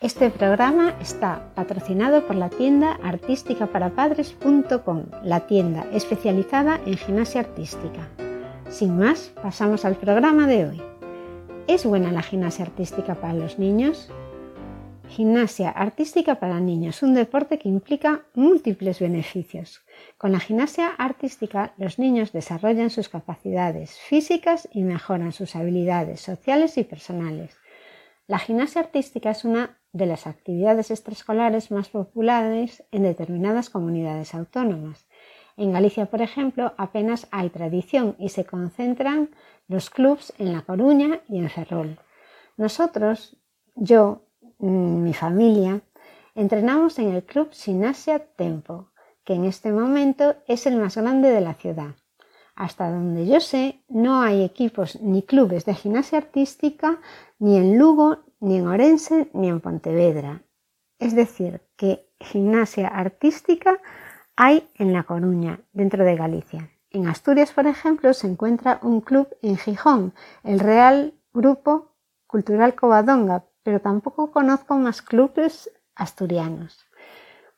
Este programa está patrocinado por la tienda artísticaparapadres.com, la tienda especializada en gimnasia artística. Sin más, pasamos al programa de hoy. ¿Es buena la gimnasia artística para los niños? Gimnasia artística para niños, un deporte que implica múltiples beneficios. Con la gimnasia artística los niños desarrollan sus capacidades físicas y mejoran sus habilidades sociales y personales. La gimnasia artística es una de las actividades extraescolares más populares en determinadas comunidades autónomas. En Galicia, por ejemplo, apenas hay tradición y se concentran los clubs en La Coruña y en Ferrol. Nosotros, yo, mm, mi familia, entrenamos en el Club Sinasia Tempo, que en este momento es el más grande de la ciudad. Hasta donde yo sé, no hay equipos ni clubes de gimnasia artística ni en Lugo, ni en Orense, ni en Pontevedra. Es decir, que gimnasia artística hay en La Coruña, dentro de Galicia. En Asturias, por ejemplo, se encuentra un club en Gijón, el Real Grupo Cultural Covadonga, pero tampoco conozco más clubes asturianos.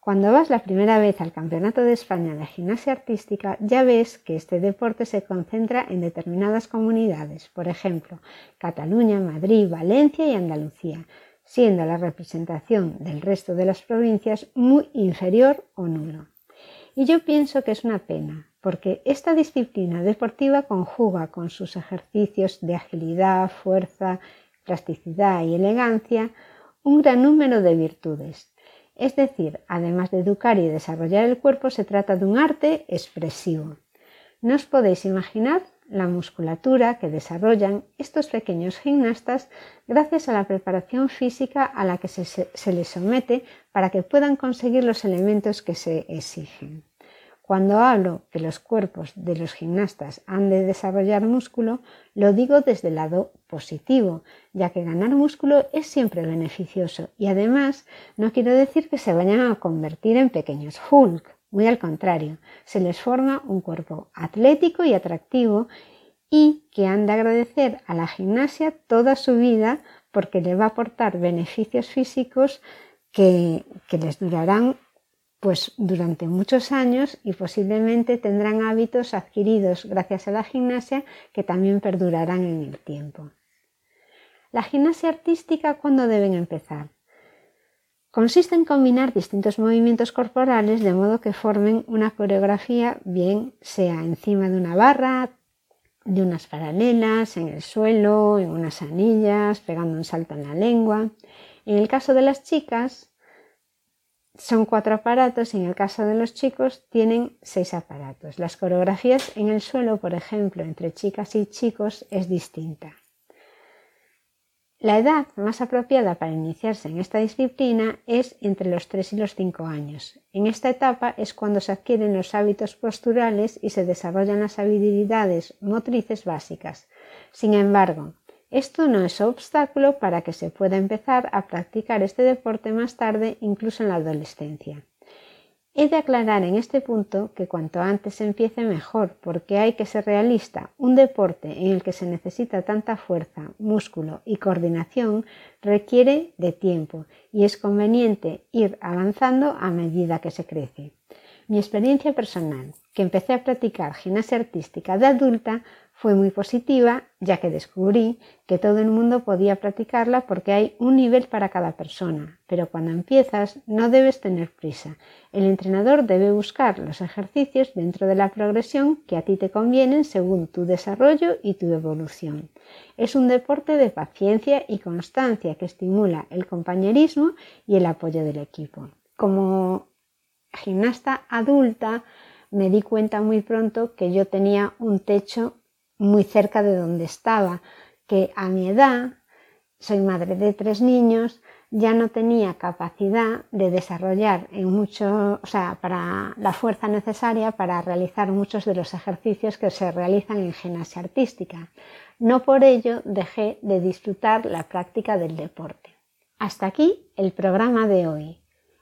Cuando vas la primera vez al Campeonato de España de Gimnasia Artística, ya ves que este deporte se concentra en determinadas comunidades, por ejemplo, Cataluña, Madrid, Valencia y Andalucía, siendo la representación del resto de las provincias muy inferior o nulo. Y yo pienso que es una pena, porque esta disciplina deportiva conjuga con sus ejercicios de agilidad, fuerza, plasticidad y elegancia un gran número de virtudes, es decir, además de educar y desarrollar el cuerpo, se trata de un arte expresivo. No os podéis imaginar la musculatura que desarrollan estos pequeños gimnastas gracias a la preparación física a la que se, se les somete para que puedan conseguir los elementos que se exigen. Cuando hablo que los cuerpos de los gimnastas han de desarrollar músculo, lo digo desde el lado positivo, ya que ganar músculo es siempre beneficioso. Y además no quiero decir que se vayan a convertir en pequeños Hulk, muy al contrario, se les forma un cuerpo atlético y atractivo y que han de agradecer a la gimnasia toda su vida porque le va a aportar beneficios físicos que, que les durarán pues durante muchos años y posiblemente tendrán hábitos adquiridos gracias a la gimnasia que también perdurarán en el tiempo. La gimnasia artística, ¿cuándo deben empezar? Consiste en combinar distintos movimientos corporales de modo que formen una coreografía, bien sea encima de una barra, de unas paralelas, en el suelo, en unas anillas, pegando un salto en la lengua. En el caso de las chicas, son cuatro aparatos y en el caso de los chicos tienen seis aparatos. Las coreografías en el suelo, por ejemplo, entre chicas y chicos es distinta. La edad más apropiada para iniciarse en esta disciplina es entre los 3 y los 5 años. En esta etapa es cuando se adquieren los hábitos posturales y se desarrollan las habilidades motrices básicas. Sin embargo, esto no es obstáculo para que se pueda empezar a practicar este deporte más tarde, incluso en la adolescencia. He de aclarar en este punto que cuanto antes se empiece mejor, porque hay que ser realista. Un deporte en el que se necesita tanta fuerza, músculo y coordinación requiere de tiempo y es conveniente ir avanzando a medida que se crece. Mi experiencia personal, que empecé a practicar gimnasia artística de adulta, fue muy positiva ya que descubrí que todo el mundo podía practicarla porque hay un nivel para cada persona, pero cuando empiezas no debes tener prisa. El entrenador debe buscar los ejercicios dentro de la progresión que a ti te convienen según tu desarrollo y tu evolución. Es un deporte de paciencia y constancia que estimula el compañerismo y el apoyo del equipo. Como gimnasta adulta me di cuenta muy pronto que yo tenía un techo muy cerca de donde estaba, que a mi edad, soy madre de tres niños, ya no tenía capacidad de desarrollar en mucho, o sea, para la fuerza necesaria para realizar muchos de los ejercicios que se realizan en gimnasia artística. No por ello dejé de disfrutar la práctica del deporte. Hasta aquí el programa de hoy.